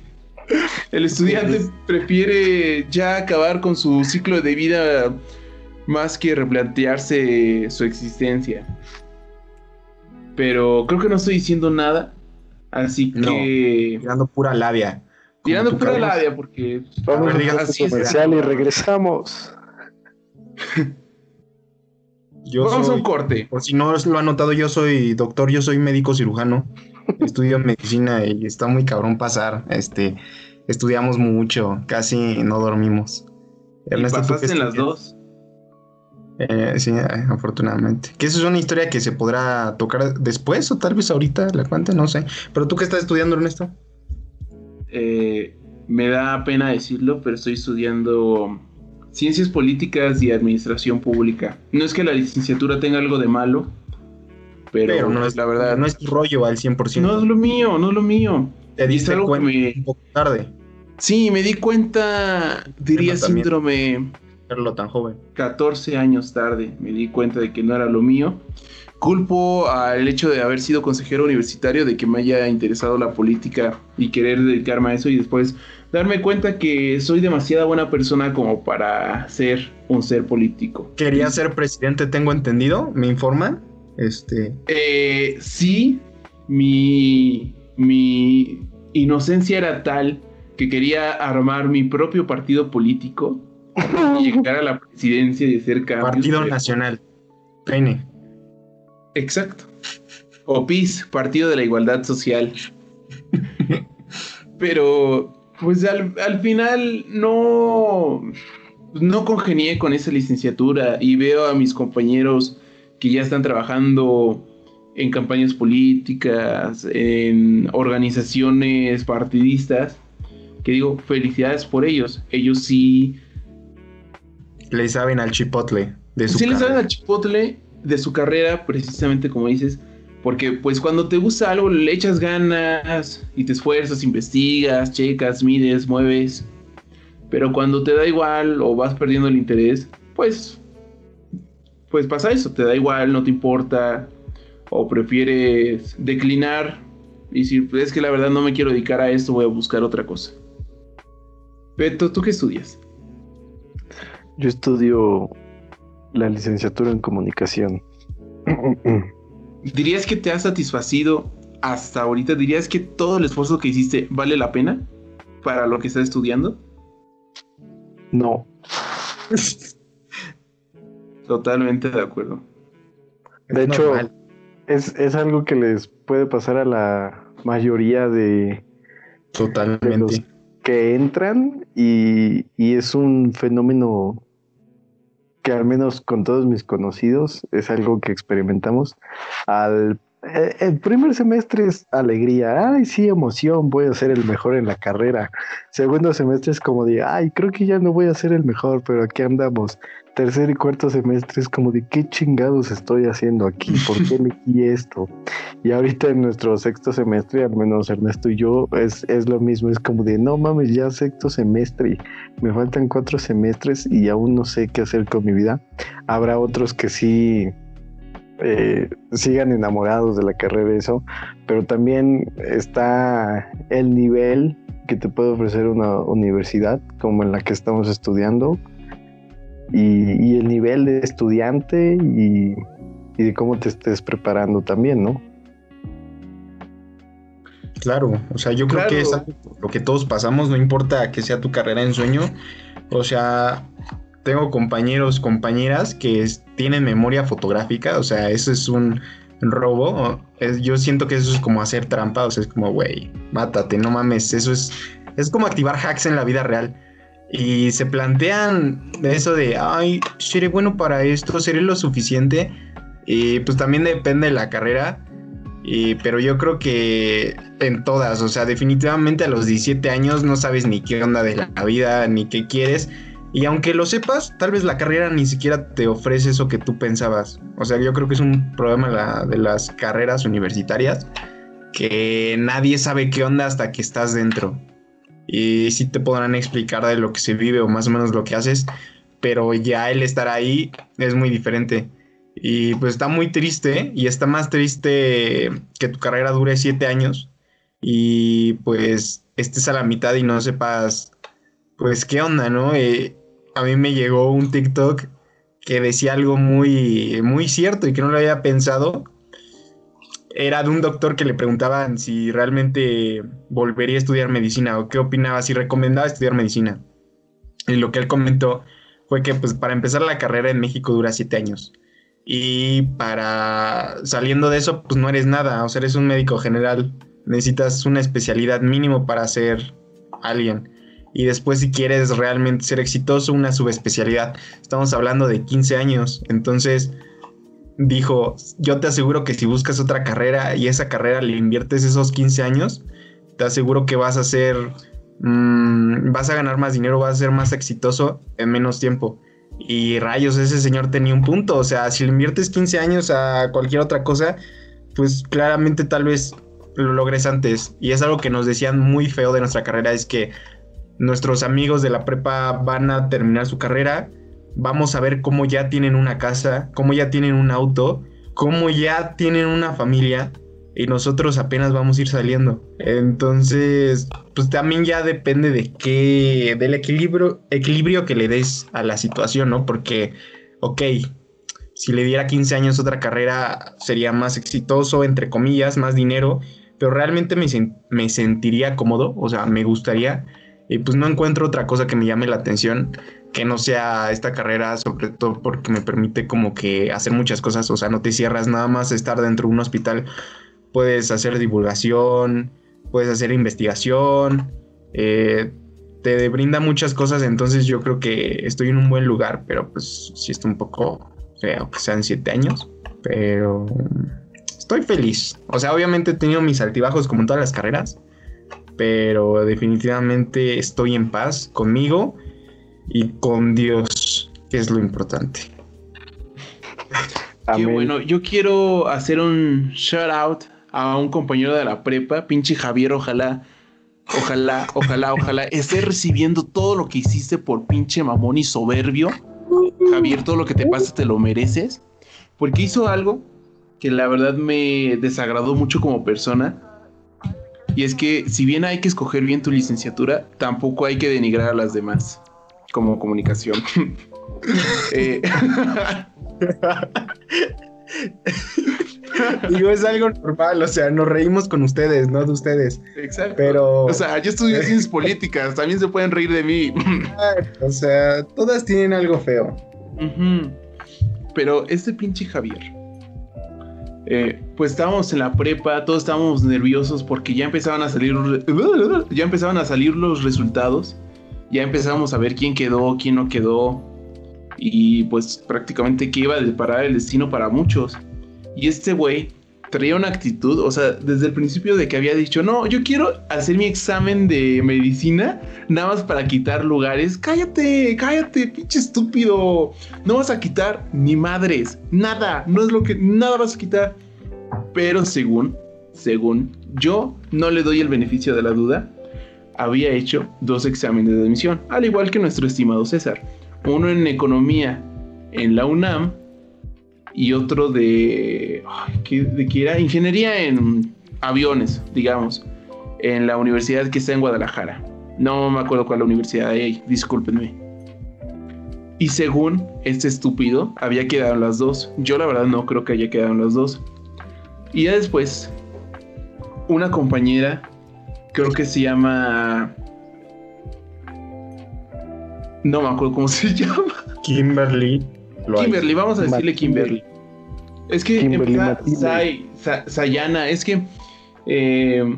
el estudiante prefiere ya acabar con su ciclo de vida más que replantearse su existencia. Pero creo que no estoy diciendo nada. Así que.
tirando pura labia.
Tirando pura labia, porque.
Vamos a así comercial y regresamos. [laughs]
Vamos a un corte.
Por si no lo han notado, yo soy doctor, yo soy médico cirujano. [laughs] Estudio medicina y está muy cabrón pasar. Este, estudiamos mucho, casi no dormimos.
Ernesto, ¿Y pasaste en las dos?
Eh, sí, afortunadamente. Que eso es una historia que se podrá tocar después o tal vez ahorita la cuente, no sé. Pero tú qué estás estudiando, Ernesto?
Eh, me da pena decirlo, pero estoy estudiando ciencias políticas y administración pública. No es que la licenciatura tenga algo de malo, pero, no es la verdad.
No es tu rollo al 100%.
No es lo mío, no es lo mío.
Te diste cuenta un poco tarde.
Sí, me di cuenta, diría síndrome
hacerlo tan joven.
14 años tarde me di cuenta de que no era lo mío. Culpo al hecho de haber sido consejero universitario, de que me haya interesado la política y querer dedicarme a eso y después darme cuenta que soy demasiada buena persona como para ser un ser político.
Quería ser presidente, tengo entendido, me informan. Este.
Eh, sí, mi, mi inocencia era tal que quería armar mi propio partido político y llegar a la presidencia y hacer cambios.
Partido Nacional. Pene.
Exacto. O PIS, Partido de la Igualdad Social. [laughs] Pero, pues al, al, final no, no congenié con esa licenciatura y veo a mis compañeros que ya están trabajando en campañas políticas, en organizaciones partidistas, que digo, felicidades por ellos. Ellos sí...
Le saben al chipotle
de su Sí le saben al chipotle de su carrera, precisamente como dices, porque pues cuando te gusta algo le echas ganas y te esfuerzas, investigas, checas, mides, mueves. Pero cuando te da igual o vas perdiendo el interés, pues pues pasa eso, te da igual, no te importa o prefieres declinar y decir, pues es que la verdad no me quiero dedicar a esto, voy a buscar otra cosa. Beto, ¿tú qué estudias?
Yo estudio la licenciatura en comunicación.
¿Dirías que te ha satisfacido hasta ahorita? ¿Dirías que todo el esfuerzo que hiciste vale la pena para lo que estás estudiando?
No. [laughs]
Totalmente de acuerdo.
De hecho, es, algo que les puede pasar a la mayoría de,
Totalmente.
que entran y, y es un fenómeno que al menos con todos mis conocidos es algo que experimentamos. Al eh, el primer semestre es alegría, ay, sí, emoción, voy a ser el mejor en la carrera. Segundo semestre es como de, ay, creo que ya no voy a ser el mejor, pero aquí andamos. Tercer y cuarto semestre es como de, ¿qué chingados estoy haciendo aquí? ¿Por qué [laughs] elegí esto? Y ahorita en nuestro sexto semestre, al menos Ernesto y yo, es, es lo mismo, es como de, no mames, ya sexto semestre, me faltan cuatro semestres y aún no sé qué hacer con mi vida. Habrá otros que sí eh, sigan enamorados de la carrera eso, pero también está el nivel que te puede ofrecer una universidad como en la que estamos estudiando y, el nivel de estudiante y, de cómo te estés preparando también, ¿no?
Claro, o sea, yo creo que es lo que todos pasamos, no importa que sea tu carrera en sueño, o sea, tengo compañeros, compañeras que tienen memoria fotográfica, o sea, eso es un robo. yo siento que eso es como hacer trampa, o sea, es como, güey, mátate, no mames, eso es, es como activar hacks en la vida real. Y se plantean eso de, ay, seré bueno para esto, seré lo suficiente. Y pues también depende de la carrera. pero yo creo que en todas, o sea, definitivamente a los 17 años no sabes ni qué onda de la vida, ni qué quieres. Y aunque lo sepas, tal vez la carrera ni siquiera te ofrece eso que tú pensabas. O sea, yo creo que es un problema de las carreras universitarias, que nadie sabe qué onda hasta que estás dentro. Y sí te podrán explicar de lo que se vive o más o menos lo que haces, pero ya el estar ahí es muy diferente. Y pues está muy triste, y está más triste que tu carrera dure siete años y pues estés a la mitad y no sepas, pues qué onda, ¿no? Eh, a mí me llegó un TikTok que decía algo muy, muy cierto y que no lo había pensado. Era de un doctor que le preguntaban si realmente volvería a estudiar medicina o qué opinaba, si recomendaba estudiar medicina. Y lo que él comentó fue que pues para empezar la carrera en México dura siete años. Y para saliendo de eso, pues no eres nada, o sea, eres un médico general. Necesitas una especialidad mínimo para ser alguien y después si quieres realmente ser exitoso, una subespecialidad. Estamos hablando de 15 años, entonces dijo, yo te aseguro que si buscas otra carrera y esa carrera le inviertes esos 15 años, te aseguro que vas a ser, mm, vas a ganar más dinero, vas a ser más exitoso en menos tiempo. Y rayos, ese señor tenía un punto, o sea, si le inviertes 15 años a cualquier otra cosa, pues claramente tal vez lo logres antes. Y es algo que nos decían muy feo de nuestra carrera, es que nuestros amigos de la prepa van a terminar su carrera, vamos a ver cómo ya tienen una casa, cómo ya tienen un auto, cómo ya tienen una familia y nosotros apenas vamos a ir saliendo. Entonces, pues también ya depende de qué, del equilibrio, equilibrio que le des a la situación, ¿no? Porque, ok, si le diera 15 años otra carrera sería más exitoso, entre comillas, más dinero, pero realmente me, me sentiría cómodo, o sea, me gustaría, y pues no encuentro otra cosa que me llame la atención que no sea esta carrera, sobre todo porque me permite como que hacer muchas cosas, o sea, no te cierras nada más estar dentro de un hospital. Puedes hacer divulgación, puedes hacer investigación, eh, te brinda muchas cosas, entonces yo creo que estoy en un buen lugar, pero pues sí está un poco feo que sean siete años, pero estoy feliz. O sea, obviamente he tenido mis altibajos como en todas las carreras, pero definitivamente estoy en paz conmigo y con Dios, que es lo importante.
Qué bueno, yo quiero hacer un shout out a un compañero de la prepa, pinche Javier, ojalá, ojalá, ojalá, ojalá, esté recibiendo todo lo que hiciste por pinche mamón y soberbio. Javier, todo lo que te pasa te lo mereces. Porque hizo algo que la verdad me desagradó mucho como persona. Y es que si bien hay que escoger bien tu licenciatura, tampoco hay que denigrar a las demás como comunicación. [laughs] eh, [laughs]
Digo, es algo normal, o sea, nos reímos con ustedes, no de ustedes.
Exacto.
Pero.
O sea, yo estudié ciencias políticas, también se pueden reír de mí.
o sea, todas tienen algo feo.
Pero este pinche Javier. Eh, pues estábamos en la prepa, todos estábamos nerviosos porque ya empezaban a salir ya empezaban a salir los resultados. Ya empezamos a ver quién quedó, quién no quedó. Y pues prácticamente que iba a deparar el destino para muchos. Y este güey traía una actitud, o sea, desde el principio de que había dicho, no, yo quiero hacer mi examen de medicina, nada más para quitar lugares. Cállate, cállate, pinche estúpido. No vas a quitar ni madres, nada, no es lo que, nada vas a quitar. Pero según, según yo, no le doy el beneficio de la duda, había hecho dos exámenes de admisión, al igual que nuestro estimado César. Uno en economía en la UNAM y otro de, de que era ingeniería en aviones, digamos, en la universidad que está en Guadalajara. No me acuerdo cuál la universidad hay, discúlpenme. Y según este estúpido, había quedado en las dos. Yo la verdad no creo que haya quedado en las dos. Y ya después, una compañera, creo que se llama... No me acuerdo cómo [laughs] se llama.
Kimberly.
Kimberly, vamos a decirle Kimberly. Es que Kimberly Sayana, es que eh,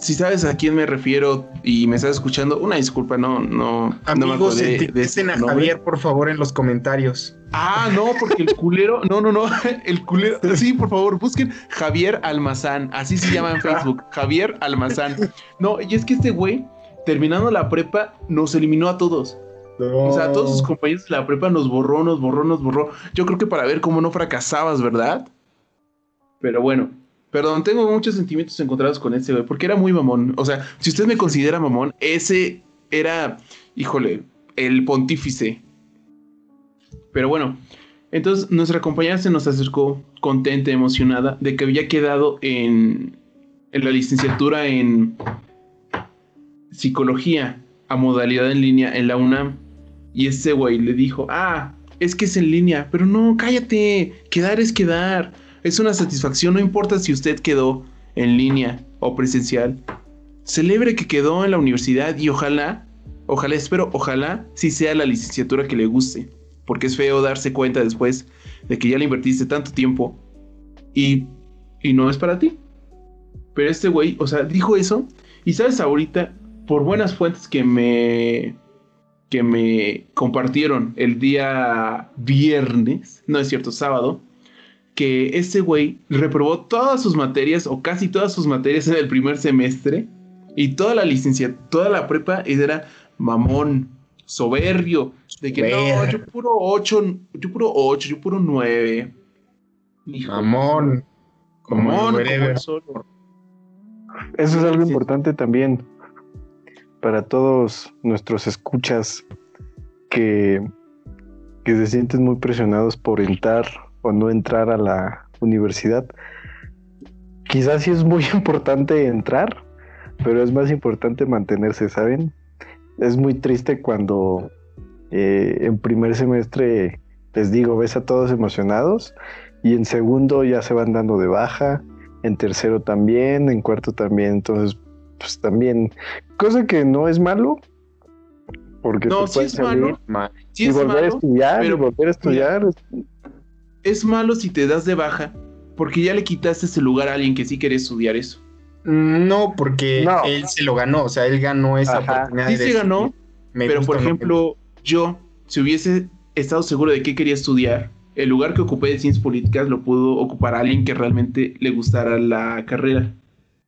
si, sabes, a quién me refiero y me estás escuchando, una disculpa, no, no,
Amigos, no me de, a Javier, por favor, en los comentarios.
Ah, no, porque el culero, no, no, no, [laughs] el culero, sí, por favor, busquen Javier Almazán, así se llama en Facebook, Javier Almazán. No, y es que este güey, terminando la prepa, nos eliminó a todos. O sea, todos sus compañeros de la prepa nos borró, nos borró, nos borró. Yo creo que para ver cómo no fracasabas, ¿verdad? Pero bueno, perdón, tengo muchos sentimientos encontrados con ese güey, porque era muy mamón. O sea, si usted me considera mamón, ese era, híjole, el pontífice. Pero bueno, entonces nuestra compañera se nos acercó contenta, emocionada, de que había quedado en, en la licenciatura en psicología a modalidad en línea en la UNAM. Y ese güey le dijo, ah, es que es en línea, pero no, cállate, quedar es quedar. Es una satisfacción, no importa si usted quedó en línea o presencial. Celebre que quedó en la universidad y ojalá, ojalá, espero, ojalá sí sea la licenciatura que le guste. Porque es feo darse cuenta después de que ya le invertiste tanto tiempo y, y no es para ti. Pero este güey, o sea, dijo eso. Y sabes, ahorita, por buenas fuentes que me que me compartieron el día viernes, no es cierto, sábado, que ese güey reprobó todas sus materias o casi todas sus materias en el primer semestre y toda la licencia, toda la prepa era mamón, soberbio, de que no, yo puro 8, yo puro 8, yo puro 9.
mamón.
Mamón,
Eso es algo importante también para todos nuestros escuchas que, que se sienten muy presionados por entrar o no entrar a la universidad. Quizás sí es muy [laughs] importante entrar, pero es más importante mantenerse, ¿saben? Es muy triste cuando eh, en primer semestre, les digo, ves a todos emocionados y en segundo ya se van dando de baja, en tercero también, en cuarto también, entonces pues también, cosa que no es malo, porque
No,
te
sí
puedes
es
salir
malo. Sí
y
es
volver a estudiar, y volver a estudiar.
Es malo si te das de baja, porque ya le quitaste ese lugar a alguien que sí quiere estudiar eso.
No, porque
No.
él se lo ganó, o sea, él ganó esa
Ajá.
oportunidad.
Sí
de
se ganó,
me
pero por
no
ejemplo, yo, si hubiese estado seguro de qué quería estudiar, el lugar que ocupé de ciencias políticas lo pudo ocupar alguien que realmente le gustara la carrera.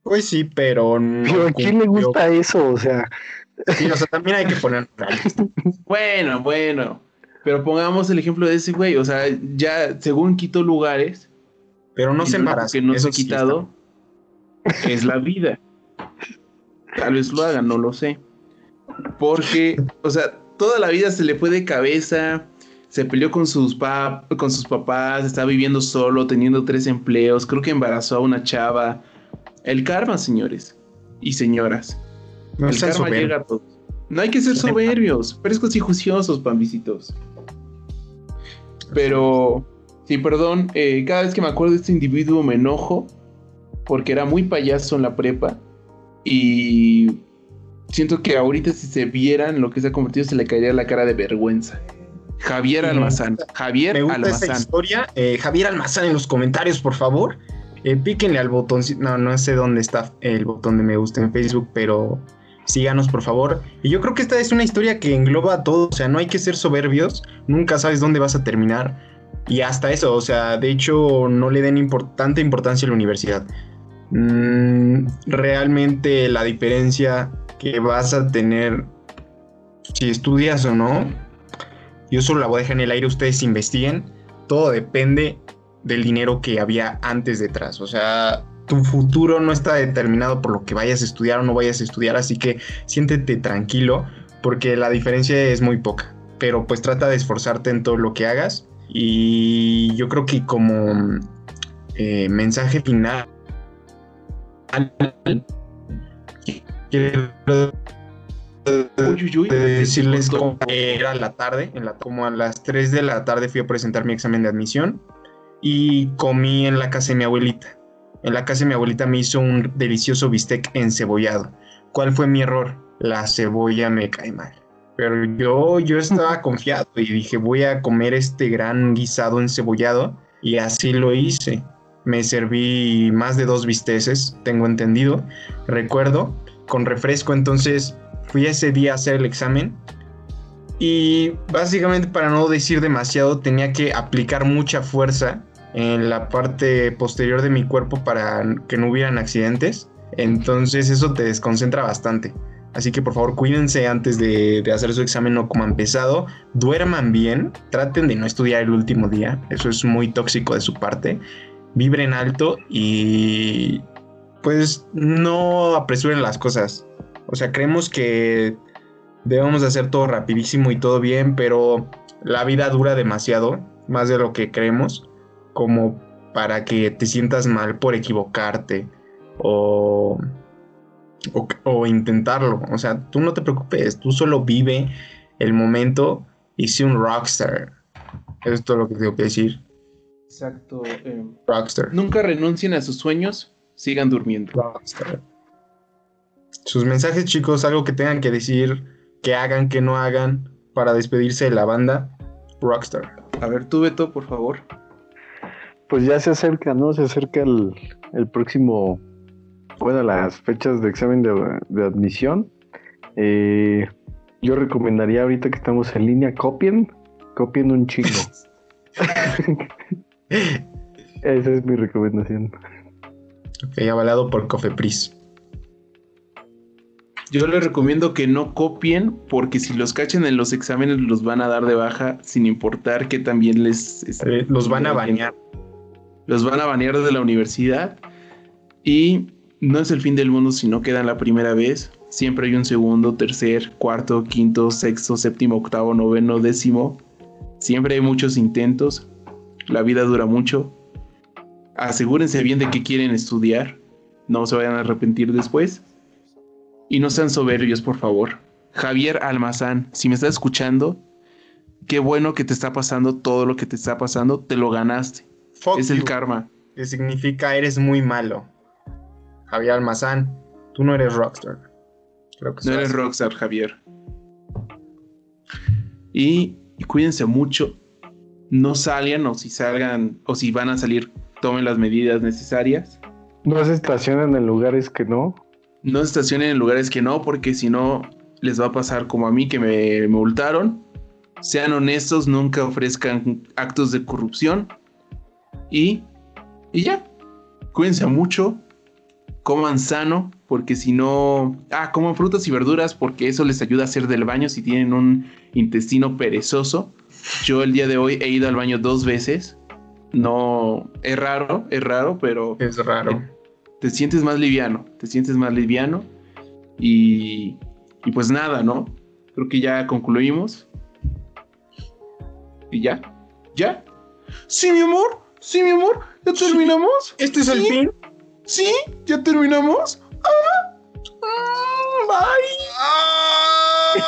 Pues sí, pero no.
Pero a quién le gusta eso, o sea,
Sí, o sea, también hay que poner. [laughs] [laughs]
Bueno, bueno. Pero pongamos el ejemplo de ese güey. O sea, ya según quitó lugares,
Pero no se embaraza.
que no se ha
sí
quitado es la vida. Tal vez lo hagan, no lo sé. Porque, o sea, toda la vida se le fue de cabeza. Se peleó con sus, pa- con sus papás, está viviendo solo, teniendo tres empleos. Creo que embarazó a una chava. El karma, señores y señoras.
No
el karma llega a todos. No hay que ser soberbios, frescos y juiciosos, pambicitos. Pero, sí, perdón, eh, cada vez que me acuerdo de este individuo me enojo porque era muy payaso en la prepa y siento que ahorita si se vieran lo que se ha convertido se le caería la cara de vergüenza. Javier Almazán. Javier
Me gusta esa
Almazán.
historia. Eh, Javier Almazán en los comentarios, por favor. Eh, píquenle al botón. No, no sé dónde está el botón de me gusta en Facebook, pero síganos, por favor. Y yo creo que esta es una historia que engloba a todo. O sea, no hay que ser soberbios. Nunca sabes dónde vas a terminar. Y hasta eso, o sea, de hecho, no le den tanta importancia a la universidad. Mm, realmente la diferencia que vas a tener si estudias o no, yo solo la voy a dejar en el aire, ustedes investiguen. Todo depende del dinero que había antes detrás. O sea, tu futuro no está determinado por lo que vayas a estudiar o no vayas a estudiar, así que siéntete tranquilo porque la diferencia es muy poca. Pero pues trata de esforzarte en todo lo que hagas. Y yo creo que como eh, mensaje final, quiero decirles cómo era la tarde, en la, como a las 3 de la tarde fui a presentar mi examen de admisión y comí en la casa de mi abuelita. En la casa de mi abuelita me hizo un delicioso bistec encebollado. ¿Cuál fue mi error? La cebolla me cae mal. Pero yo, yo estaba [laughs] confiado y dije voy a comer este gran guisado encebollado y así lo hice. Me serví más de dos bisteces, tengo entendido, recuerdo, con refresco, entonces fui ese día a hacer el examen y básicamente para no decir demasiado tenía que aplicar mucha fuerza en la parte posterior de mi cuerpo para que no hubieran accidentes. Entonces eso te desconcentra bastante. Así que por favor cuídense antes de, de hacer su examen no coman pesado, duerman bien, traten de no estudiar el último día, eso es muy tóxico de su parte, vibren alto y pues no apresuren las cosas. O sea, creemos que debemos de hacer todo rapidísimo y todo bien, pero la vida dura demasiado, más de lo que creemos, como para que te sientas mal por equivocarte o, o, o intentarlo. O sea, tú no te preocupes, tú solo vive el momento y sé un rockstar. Eso es todo lo que tengo que decir.
Exacto. eh,
Rockstar.
nunca renuncien a sus sueños, sigan durmiendo.
Rockstar. Sus mensajes, chicos, algo que tengan que decir, que hagan, que no hagan, para despedirse de la banda. Rockstar.
A ver, tú, Beto, por favor.
Pues ya se acerca, ¿no? Se acerca el, el próximo, bueno, las fechas de examen de, de admisión. Eh, yo recomendaría ahorita que estamos en línea, copien, copien un chingo. [laughs] Esa es mi recomendación.
Ok, avalado por Cofepris.
Yo les recomiendo que no copien porque si los cachen en los exámenes los van a dar de baja sin importar que también les... este,
Eh, Los van a bañar.
Los van a banear de la universidad y no es el fin del mundo si no quedan la primera vez. Siempre hay un segundo, tercer, cuarto, quinto, sexto, séptimo, octavo, noveno, décimo. Siempre hay muchos intentos. La vida dura mucho. Asegúrense bien de que quieren estudiar. No se vayan a arrepentir después. Y no sean soberbios, por favor. Javier Almazán, si me estás escuchando, qué bueno que te está pasando todo lo que te está pasando. Te lo ganaste.
Fuck
es el karma.
Que significa eres muy malo. Javier Almazán, tú no eres rockstar. Creo que
No eres rockstar, Javier. Y, y cuídense mucho. No salgan o si salgan o si van a salir, tomen las medidas necesarias.
No se estacionan en lugares que no.
No se estacionen en lugares que no, porque si no les va a pasar como a mí que me, me multaron. Sean honestos, nunca ofrezcan actos de corrupción. Y, y ya. Cuídense mucho. Coman sano, porque si no. Ah, coman frutas y verduras, porque eso les ayuda a hacer del baño si tienen un intestino perezoso. Yo el día de hoy he ido al baño dos veces. No, es raro, es raro, pero
Es raro.
te sientes más liviano, te sientes más liviano y, y pues nada, ¿no? Creo que ya concluimos. Y ya, ya. Sí, mi amor, sí, mi amor, ya
Sí.
terminamos.
¿Este es el fin?
Sí, ya terminamos. Ah, mm, bye.